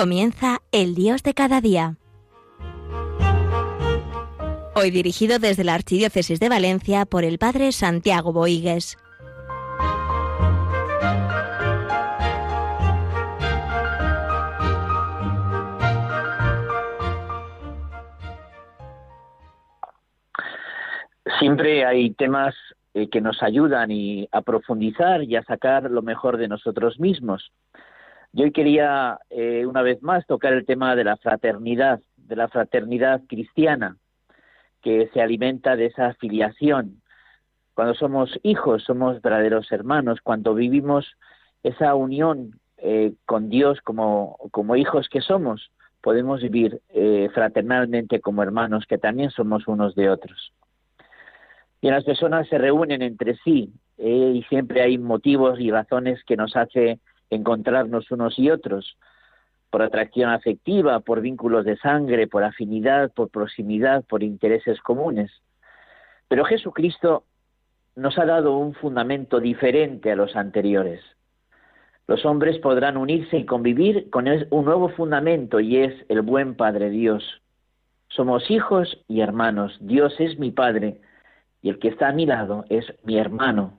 Comienza el Dios de cada día. Hoy dirigido desde la Archidiócesis de Valencia por el Padre Santiago Boigues. Siempre hay temas eh, que nos ayudan y a profundizar y a sacar lo mejor de nosotros mismos. Yo hoy quería eh, una vez más tocar el tema de la fraternidad, de la fraternidad cristiana, que se alimenta de esa filiación. Cuando somos hijos, somos verdaderos hermanos, cuando vivimos esa unión eh, con Dios como, hijos que somos, podemos vivir fraternalmente como hermanos, que también somos unos de otros y las personas se reúnen entre sí eh, y siempre hay motivos y razones que nos hace encontrarnos unos y otros por atracción afectiva, por vínculos de sangre, por afinidad, por proximidad, por intereses comunes. Pero Jesucristo nos ha dado un fundamento diferente a los anteriores. Los hombres podrán unirse y convivir con un nuevo fundamento y es el buen Padre Dios. Somos hijos y hermanos. Dios es mi Padre y el que está a mi lado es mi hermano.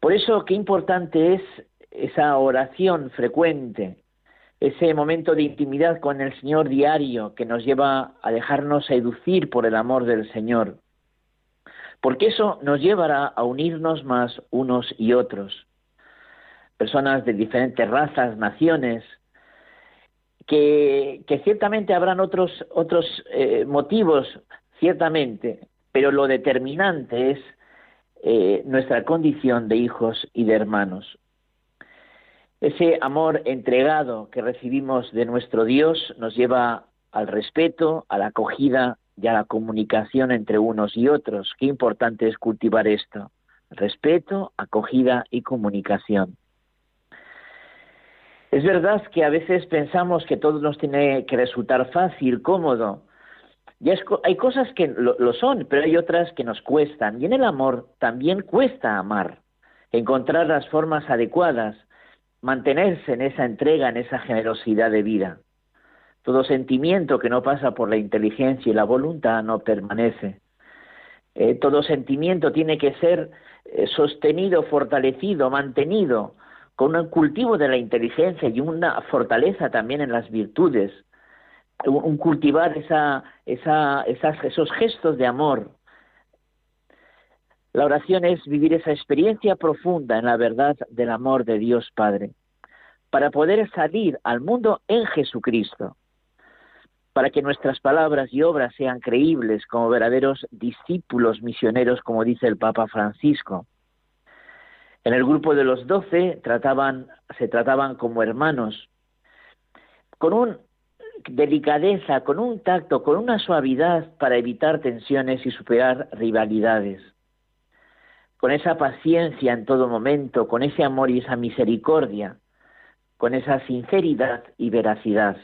Por eso, qué importante es esa oración frecuente, ese momento de intimidad con el Señor diario que nos lleva a dejarnos seducir por el amor del Señor, porque eso nos llevará a unirnos más unos y otros. Personas de diferentes razas, naciones, que, ciertamente habrán otros, otros eh, motivos, ciertamente, pero lo determinante es eh, nuestra condición de hijos y de hermanos. Ese amor entregado que recibimos de nuestro Dios nos lleva al respeto, a la acogida y a la comunicación entre unos y otros. Qué importante es cultivar esto. Respeto, acogida y comunicación. Es verdad que a veces pensamos que todo nos tiene que resultar fácil, cómodo, hay cosas que lo, son, pero hay otras que nos cuestan. Y en el amor también cuesta amar, encontrar las formas adecuadas, mantenerse en esa entrega, en esa generosidad de vida. Todo sentimiento que no pasa por la inteligencia y la voluntad no permanece. Eh, todo sentimiento tiene que ser eh, sostenido, fortalecido, mantenido con un cultivo de la inteligencia y una fortaleza también en las virtudes un cultivar esa, esa, esos gestos de amor. La oración es vivir esa experiencia profunda en la verdad del amor de Dios Padre, para poder salir al mundo en Jesucristo, para que nuestras palabras y obras sean creíbles como verdaderos discípulos misioneros, como dice el Papa Francisco. En el grupo de los doce se trataban como hermanos, con un delicadeza, con un tacto, con una suavidad para evitar tensiones y superar rivalidades. Con esa paciencia en todo momento, con ese amor y esa misericordia, con esa sinceridad y veracidad.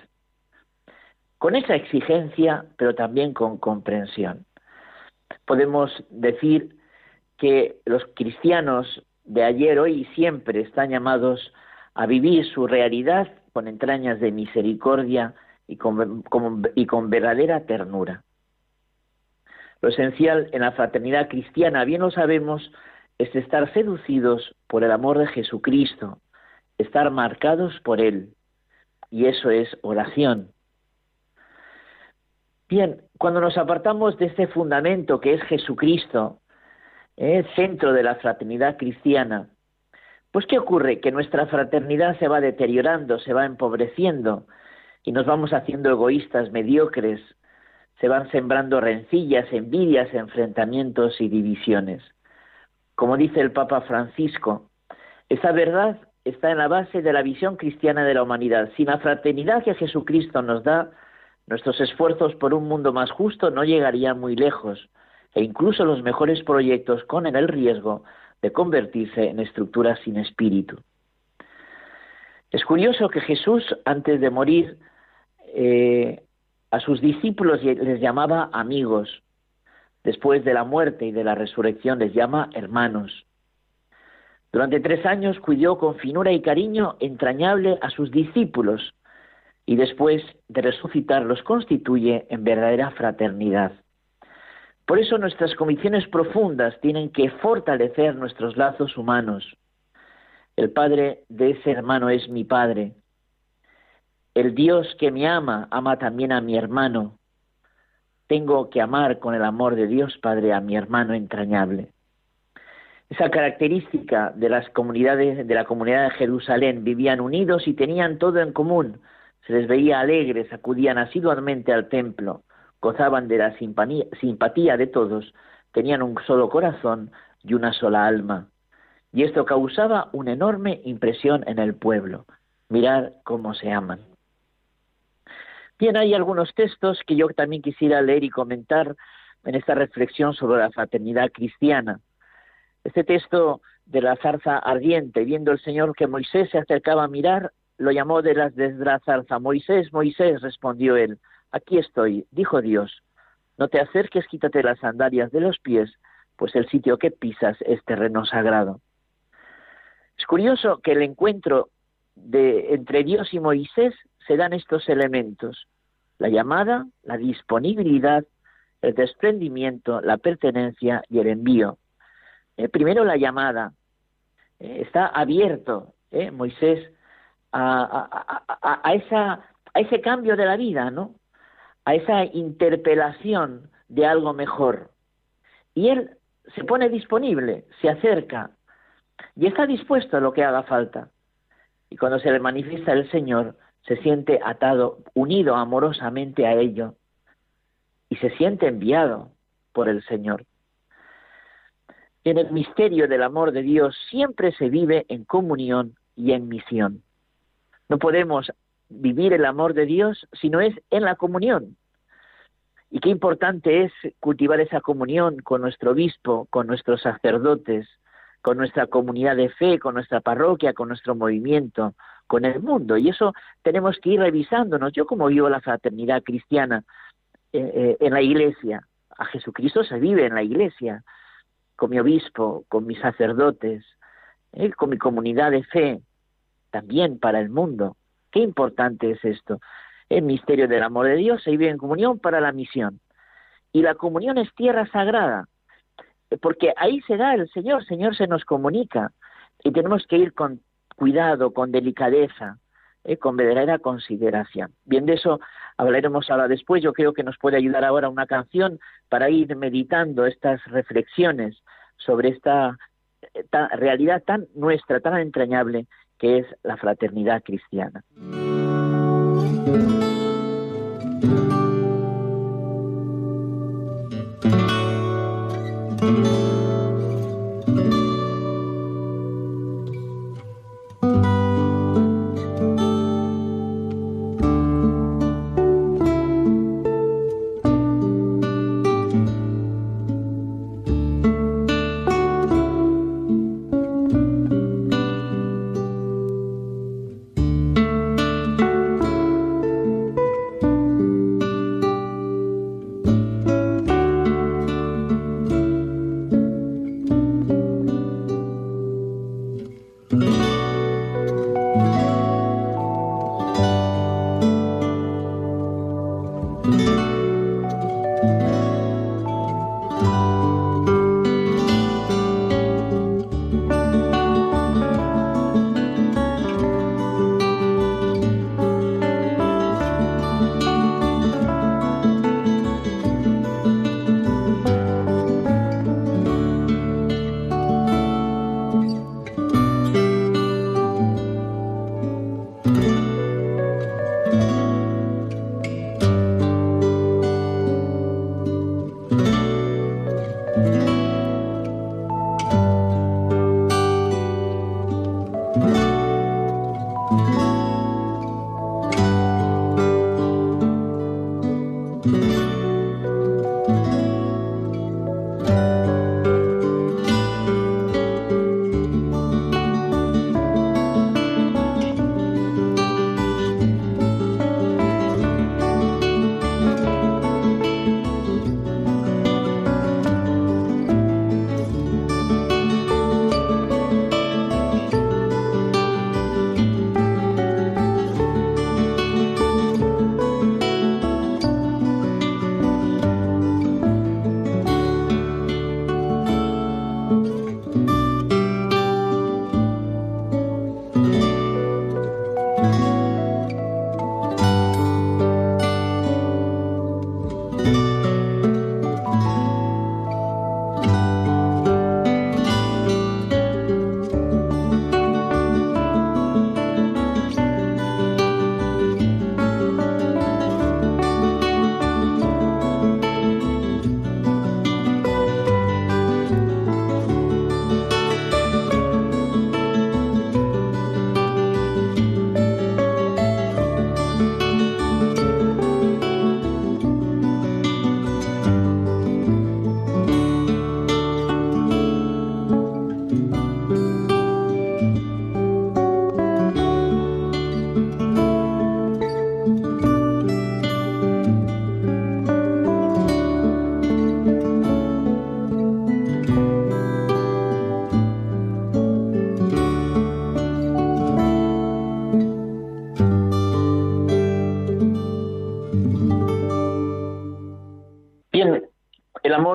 Con esa exigencia, pero también con comprensión. Podemos decir que los cristianos de ayer, hoy y siempre están llamados a vivir su realidad con entrañas de misericordia, y con, verdadera ternura. Lo esencial en la fraternidad cristiana, bien lo sabemos, es estar seducidos por el amor de Jesucristo, estar marcados por Él. Y eso es oración. Bien, cuando nos apartamos de este fundamento que es Jesucristo, el eh, centro de la fraternidad cristiana, pues ¿qué ocurre? Que nuestra fraternidad se va deteriorando, se va empobreciendo, y nos vamos haciendo egoístas, mediocres, se van sembrando rencillas, envidias, enfrentamientos y divisiones. Como dice el Papa Francisco, esa verdad está en la base de la visión cristiana de la humanidad. Sin la fraternidad que Jesucristo nos da, nuestros esfuerzos por un mundo más justo no llegarían muy lejos, e incluso los mejores proyectos corren el riesgo de convertirse en estructuras sin espíritu. Es curioso que Jesús, antes de morir, eh, a sus discípulos les llamaba amigos. Después de la muerte y de la resurrección les llama hermanos. Durante tres años cuidó con finura y cariño entrañable a sus discípulos, y después de resucitar los constituye en verdadera fraternidad. Por eso nuestras convicciones profundas tienen que fortalecer nuestros lazos humanos. El padre de ese hermano es mi padre. El Dios que me ama ama también a mi hermano. Tengo que amar con el amor de Dios Padre a mi hermano entrañable. Esa característica de las comunidades de la comunidad de Jerusalén vivían unidos y tenían todo en común. Se les veía alegres, acudían asiduamente al templo, gozaban de la simpatía de todos, tenían un solo corazón y una sola alma. Y esto causaba una enorme impresión en el pueblo. Mirar cómo se aman. Bien, hay algunos textos que yo también quisiera leer y comentar en esta reflexión sobre la fraternidad cristiana. Este texto de la zarza ardiente, viendo el Señor que Moisés se acercaba a mirar, lo llamó de, las, de la zarza. Moisés, Moisés, respondió él. Aquí estoy, dijo Dios, no te acerques, quítate las sandalias de los pies, pues el sitio que pisas es terreno sagrado. Es curioso que el encuentro de, entre Dios y Moisés se dan estos elementos, la llamada, la disponibilidad, el desprendimiento, la pertenencia y el envío. Eh, primero la llamada, eh, está abierto eh, Moisés a, a, esa, a ese cambio de la vida, ¿no? a esa interpelación de algo mejor. Y él se pone disponible, se acerca y está dispuesto a lo que haga falta. Y cuando se le manifiesta el Señor, se siente atado, unido amorosamente a ello y se siente enviado por el Señor. En el misterio del amor de Dios siempre se vive en comunión y en misión. No podemos vivir el amor de Dios si no es en la comunión. Y qué importante es cultivar esa comunión con nuestro obispo, con nuestros sacerdotes, con nuestra comunidad de fe, con nuestra parroquia, con nuestro movimiento, con el mundo. Y eso tenemos que ir revisándonos. Yo como vivo la fraternidad cristiana eh, eh, en la iglesia, a Jesucristo se vive en la iglesia, con mi obispo, con mis sacerdotes, eh, con mi comunidad de fe, también para el mundo. Qué importante es esto. El misterio del amor de Dios se vive en comunión para la misión. Y la comunión es tierra sagrada, porque ahí se da el Señor, el Señor se nos comunica y tenemos que ir con cuidado, con delicadeza, eh, con verdadera consideración. Bien, de eso hablaremos ahora después. Yo creo que nos puede ayudar ahora una canción para ir meditando estas reflexiones sobre esta eh, realidad tan nuestra, tan entrañable que es la fraternidad cristiana.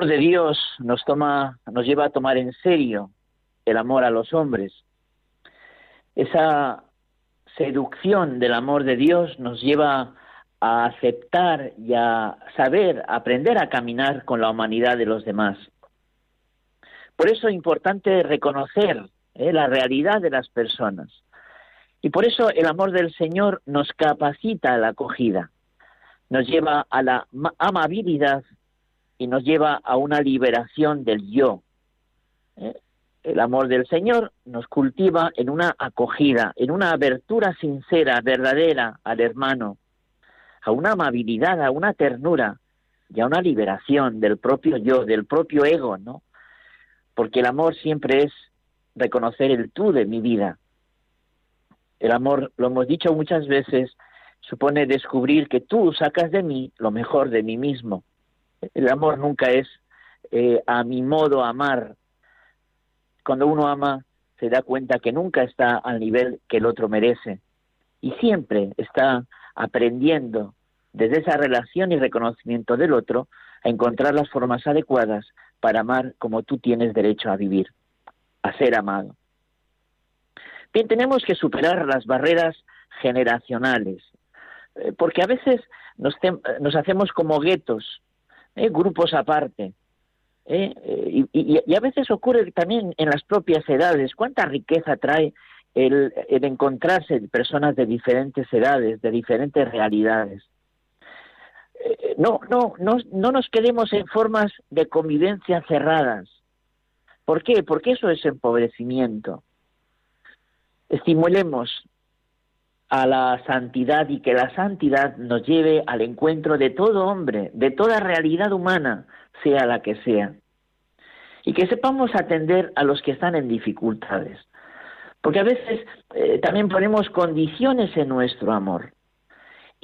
amor de Dios nos toma, nos lleva a tomar en serio el amor a los hombres. Esa seducción del amor de Dios nos lleva a aceptar y a saber, aprender a caminar con la humanidad de los demás. Por eso es importante reconocer eh, la realidad de las personas. Y por eso el amor del Señor nos capacita a la acogida, nos lleva a la amabilidad y nos lleva a una liberación del yo. Eh, el amor del Señor nos cultiva en una acogida, en una abertura sincera, verdadera al hermano, a una amabilidad, a una ternura y a una liberación del propio yo, del propio ego, ¿no? Porque el amor siempre es reconocer el tú de mi vida. El amor, lo hemos dicho muchas veces, supone descubrir que tú sacas de mí lo mejor de mí mismo. El amor nunca es eh, a mi modo amar. Cuando uno ama, se da cuenta que nunca está al nivel que el otro merece. Y siempre está aprendiendo desde esa relación y reconocimiento del otro a encontrar las formas adecuadas para amar como tú tienes derecho a vivir, a ser amado. Bien, tenemos que superar las barreras generacionales, eh, porque a veces nos, nos hacemos como guetos, eh, grupos aparte. Eh, y, a veces ocurre también en las propias edades. ¿Cuánta riqueza trae el, el encontrarse personas de diferentes edades, de diferentes realidades? no, no, no, no nos quedemos en formas de convivencia cerradas. ¿Por qué? Porque eso es empobrecimiento. Estimulemos a la santidad y que la santidad nos lleve al encuentro de todo hombre, de toda realidad humana, sea la que sea. Y que sepamos atender a los que están en dificultades. Porque a veces eh, también ponemos condiciones en nuestro amor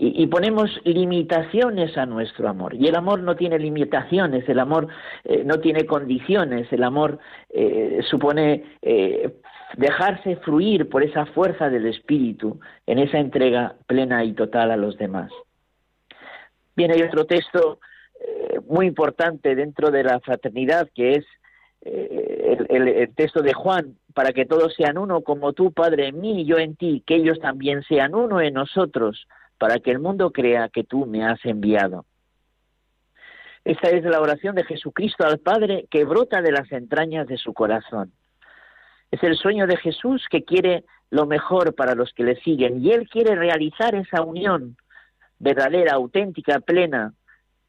y, ponemos limitaciones a nuestro amor. Y el amor no tiene limitaciones, el amor eh, no tiene condiciones, el amor eh, supone eh, dejarse fluir por esa fuerza del espíritu en esa entrega plena y total a los demás. Bien, hay otro texto muy importante dentro de la fraternidad que es el, texto de Juan, para que todos sean uno como tú, Padre, en mí y yo en ti, que ellos también sean uno en nosotros para que el mundo crea que tú me has enviado. Esta es la oración de Jesucristo al Padre que brota de las entrañas de su corazón. Es el sueño de Jesús que quiere lo mejor para los que le siguen y Él quiere realizar esa unión verdadera, auténtica, plena,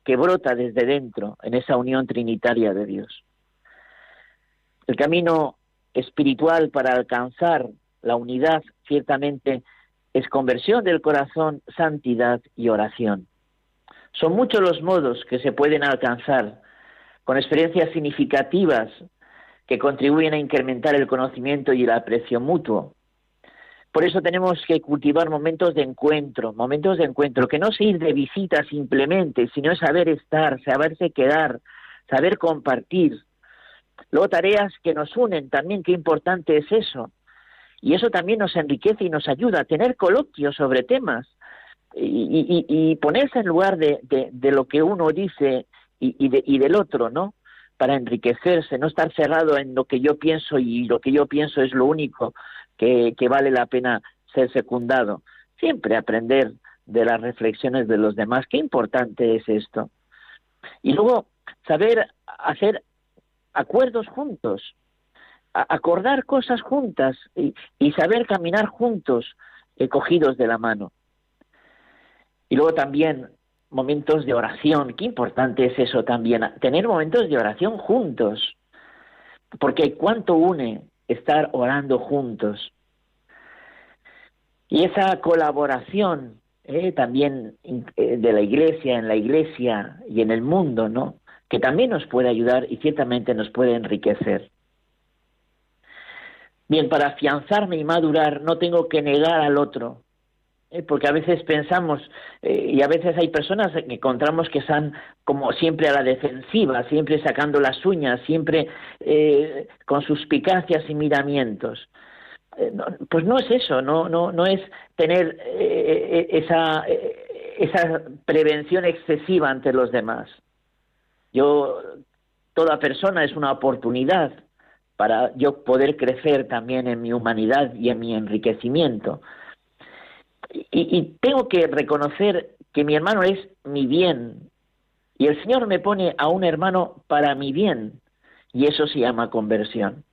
que brota desde dentro en esa unión trinitaria de Dios. El camino espiritual para alcanzar la unidad ciertamente es conversión del corazón, santidad y oración. Son muchos los modos que se pueden alcanzar con experiencias significativas que contribuyen a incrementar el conocimiento y el aprecio mutuo. Por eso tenemos que cultivar momentos de encuentro, momentos de encuentro, que no se ir de visita simplemente, sino saber estar, saberse quedar, saber compartir. Luego tareas que nos unen también, qué importante es eso. Y eso también nos enriquece y nos ayuda a tener coloquios sobre temas y, ponerse en lugar de, lo que uno dice y, del otro, ¿no? Para enriquecerse, no estar cerrado en lo que yo pienso y lo que yo pienso es lo único que, que vale la pena ser secundado. Siempre aprender de las reflexiones de los demás. Qué importante es esto. Y luego saber hacer acuerdos juntos, acordar cosas juntas y, saber caminar juntos, eh, cogidos de la mano. Y luego también momentos de oración, qué importante es eso también, tener momentos de oración juntos, porque cuánto une estar orando juntos. Y esa colaboración eh, también eh, de la iglesia, en la iglesia y en el mundo, ¿no? Que también nos puede ayudar y ciertamente nos puede enriquecer. Bien, para afianzarme y madurar no tengo que negar al otro, ¿eh? porque a veces pensamos, eh, y a veces hay personas que encontramos que están como siempre a la defensiva, siempre sacando las uñas, siempre eh, con suspicacias y miramientos. pues no es eso, no, no, no es tener esa, esa prevención excesiva ante los demás. Yo toda persona es una oportunidad para yo poder crecer también en mi humanidad y en mi enriquecimiento. Y, tengo que reconocer que mi hermano es mi bien, y el Señor me pone a un hermano para mi bien, y eso se llama conversión.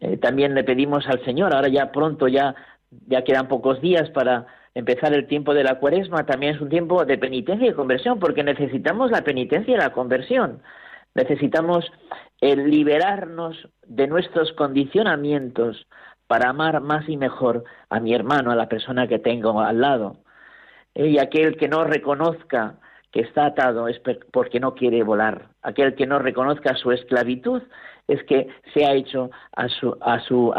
Eh, también le pedimos al Señor, ahora ya pronto, ya, ya quedan pocos días para empezar el tiempo de la cuaresma, también es un tiempo de penitencia y conversión, porque necesitamos la penitencia y la conversión. Necesitamos el liberarnos de nuestros condicionamientos para amar más y mejor a mi hermano, a la persona que tengo al lado. Eh, y aquel que no reconozca que está atado es porque no quiere volar. Aquel que no reconozca su esclavitud es que se ha hecho a su, a su,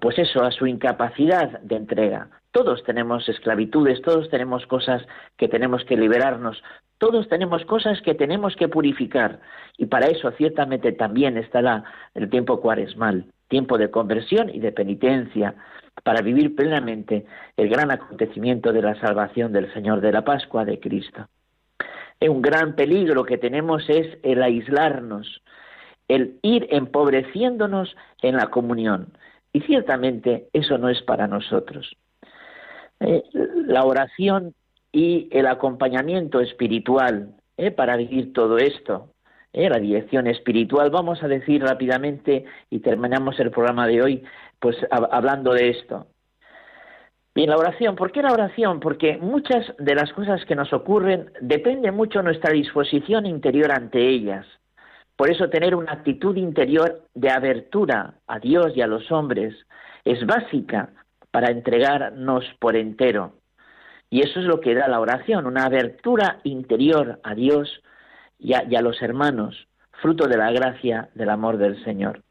pues eso, a su incapacidad de entrega. Todos tenemos esclavitudes, todos tenemos cosas que tenemos que liberarnos, todos tenemos cosas que tenemos que purificar y para eso ciertamente también estará el tiempo cuaresmal, tiempo de conversión y de penitencia, para vivir plenamente el gran acontecimiento de la salvación del Señor de la Pascua de Cristo. Un gran peligro que tenemos es el aislarnos, el ir empobreciéndonos en la comunión. Y ciertamente eso no es para nosotros. Eh, la oración y el acompañamiento espiritual eh, para vivir todo esto, eh, la dirección espiritual, vamos a decir rápidamente y terminamos el programa de hoy pues hablando de esto. Bien, la oración, ¿por qué la oración? Porque muchas de las cosas que nos ocurren depende mucho nuestra disposición interior ante ellas. Por eso tener una actitud interior de abertura a Dios y a los hombres es básica para entregarnos por entero. Y eso es lo que da la oración, una abertura interior a Dios y a, los hermanos, fruto de la gracia del amor del Señor.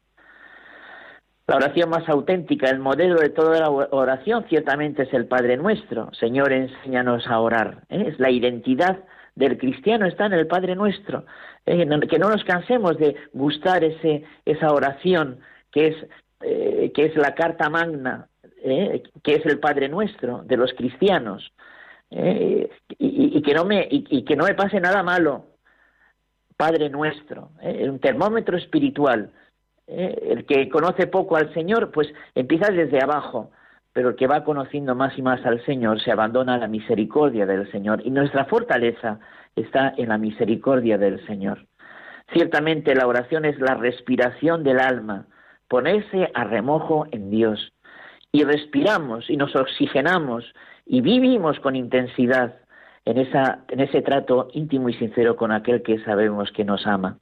La oración más auténtica, el modelo de toda la oración, ciertamente es el Padre Nuestro. Señor, enséñanos a orar. ¿eh? Es la identidad del cristiano está en el Padre Nuestro. ¿eh? Que no nos cansemos de gustar ese, esa oración que es, eh, que es la carta magna, que es el Padre Nuestro de los cristianos. Y, que no me, y, que no me pase nada malo. Padre Nuestro, un termómetro espiritual ¿eh? el que conoce poco al Señor, pues empieza desde abajo, pero el que va conociendo más y más al Señor se abandona a la misericordia del Señor. Y nuestra fortaleza está en la misericordia del Señor. Ciertamente la oración es la respiración del alma, ponerse a remojo en Dios. Y respiramos y nos oxigenamos y vivimos con intensidad en, esa, en ese trato íntimo y sincero con aquel que sabemos que nos ama.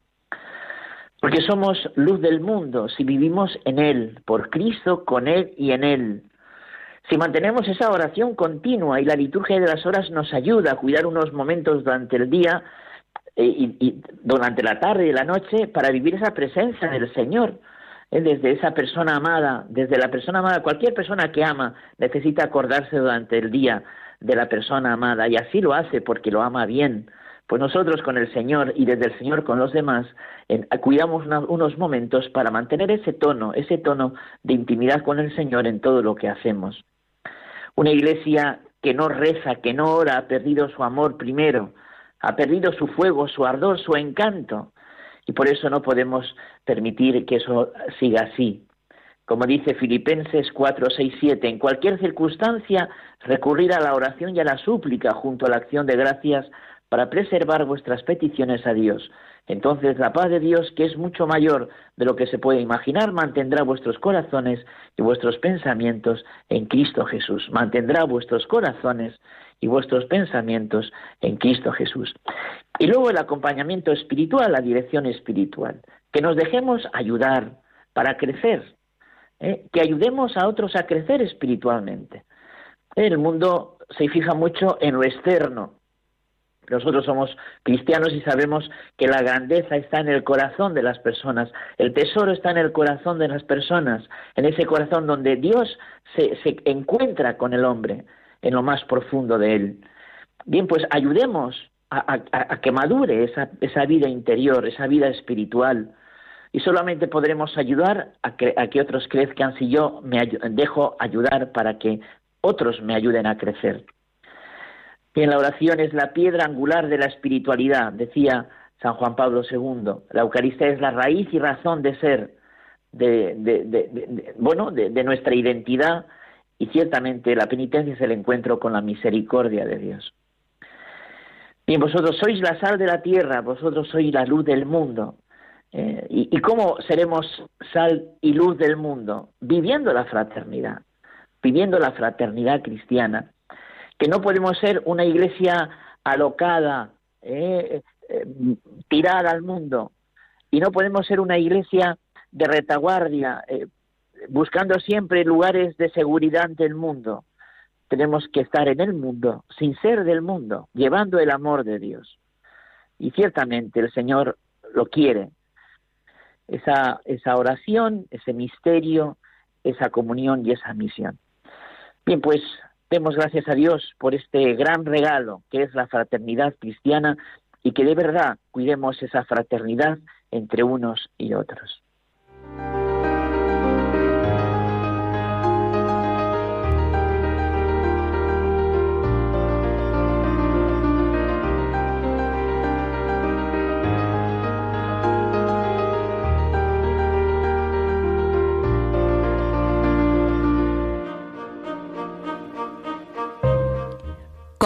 Porque somos luz del mundo si vivimos en Él, por Cristo, con Él y en Él. Si mantenemos esa oración continua y la liturgia de las horas nos ayuda a cuidar unos momentos durante el día eh, y, durante la tarde y la noche para vivir esa presencia del Señor, desde esa persona amada, desde la persona amada, cualquier persona que ama necesita acordarse durante el día de la persona amada y así lo hace porque lo ama bien. Pues nosotros con el Señor y desde el Señor con los demás cuidamos unos momentos para mantener ese tono, ese tono de intimidad con el Señor en todo lo que hacemos. Una iglesia que no reza, que no ora, ha perdido su amor primero, ha perdido su fuego, su ardor, su encanto. Y por eso no podemos permitir que eso siga así. Como dice Filipenses 4, 6, 7, en cualquier circunstancia recurrir a la oración y a la súplica junto a la acción de gracias para preservar vuestras peticiones a Dios. Entonces la paz de Dios, que es mucho mayor de lo que se puede imaginar, mantendrá vuestros corazones y vuestros pensamientos en Cristo Jesús. Mantendrá vuestros corazones y vuestros pensamientos en Cristo Jesús. Y luego el acompañamiento espiritual, la dirección espiritual. Que nos dejemos ayudar para crecer. ¿eh? Que ayudemos a otros a crecer espiritualmente. El mundo se fija mucho en lo externo, nosotros somos cristianos y sabemos que la grandeza está en el corazón de las personas, el tesoro está en el corazón de las personas, en ese corazón donde Dios se, encuentra con el hombre, en lo más profundo de él. Bien, pues ayudemos a, que madure esa, vida interior, esa vida espiritual. Y solamente podremos ayudar a que, a que otros crezcan si yo me dejo ayudar para que otros me ayuden a crecer que en la oración es la piedra angular de la espiritualidad, decía San Juan Pablo II. La Eucaristía es la raíz y razón de ser de, bueno, de, nuestra identidad y ciertamente la penitencia es el encuentro con la misericordia de Dios. Bien, vosotros sois la sal de la tierra, vosotros sois la luz del mundo. Eh, y, ¿Y cómo seremos sal y luz del mundo? Viviendo la fraternidad, viviendo la fraternidad cristiana, que no podemos ser una iglesia alocada, eh, eh, tirada al mundo, y no podemos ser una iglesia de retaguardia, eh, buscando siempre lugares de seguridad ante el mundo. Tenemos que estar en el mundo, sin ser del mundo, llevando el amor de Dios. Y ciertamente el Señor lo quiere. Esa, esa oración, ese misterio, esa comunión y esa misión. Bien, pues demos gracias a Dios por este gran regalo que es la fraternidad cristiana y que de verdad cuidemos esa fraternidad entre unos y otros.